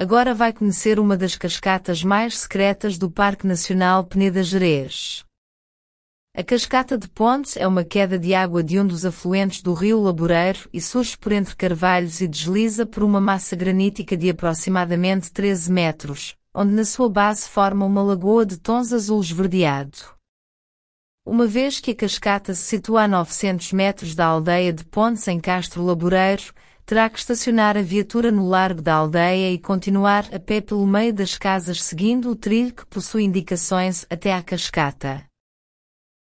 Agora vai conhecer uma das cascatas mais secretas do Parque Nacional Peneda Gerês. A cascata de Pontes é uma queda de água de um dos afluentes do rio Laboreiro e surge por entre carvalhos e desliza por uma massa granítica de aproximadamente 13 metros, onde na sua base forma uma lagoa de tons azul esverdeado. Uma vez que a cascata se situa a 900 metros da aldeia de Pontes em Castro Laboreiro, terá que estacionar a viatura no largo da aldeia e continuar a pé pelo meio das casas seguindo o trilho que possui indicações até à cascata.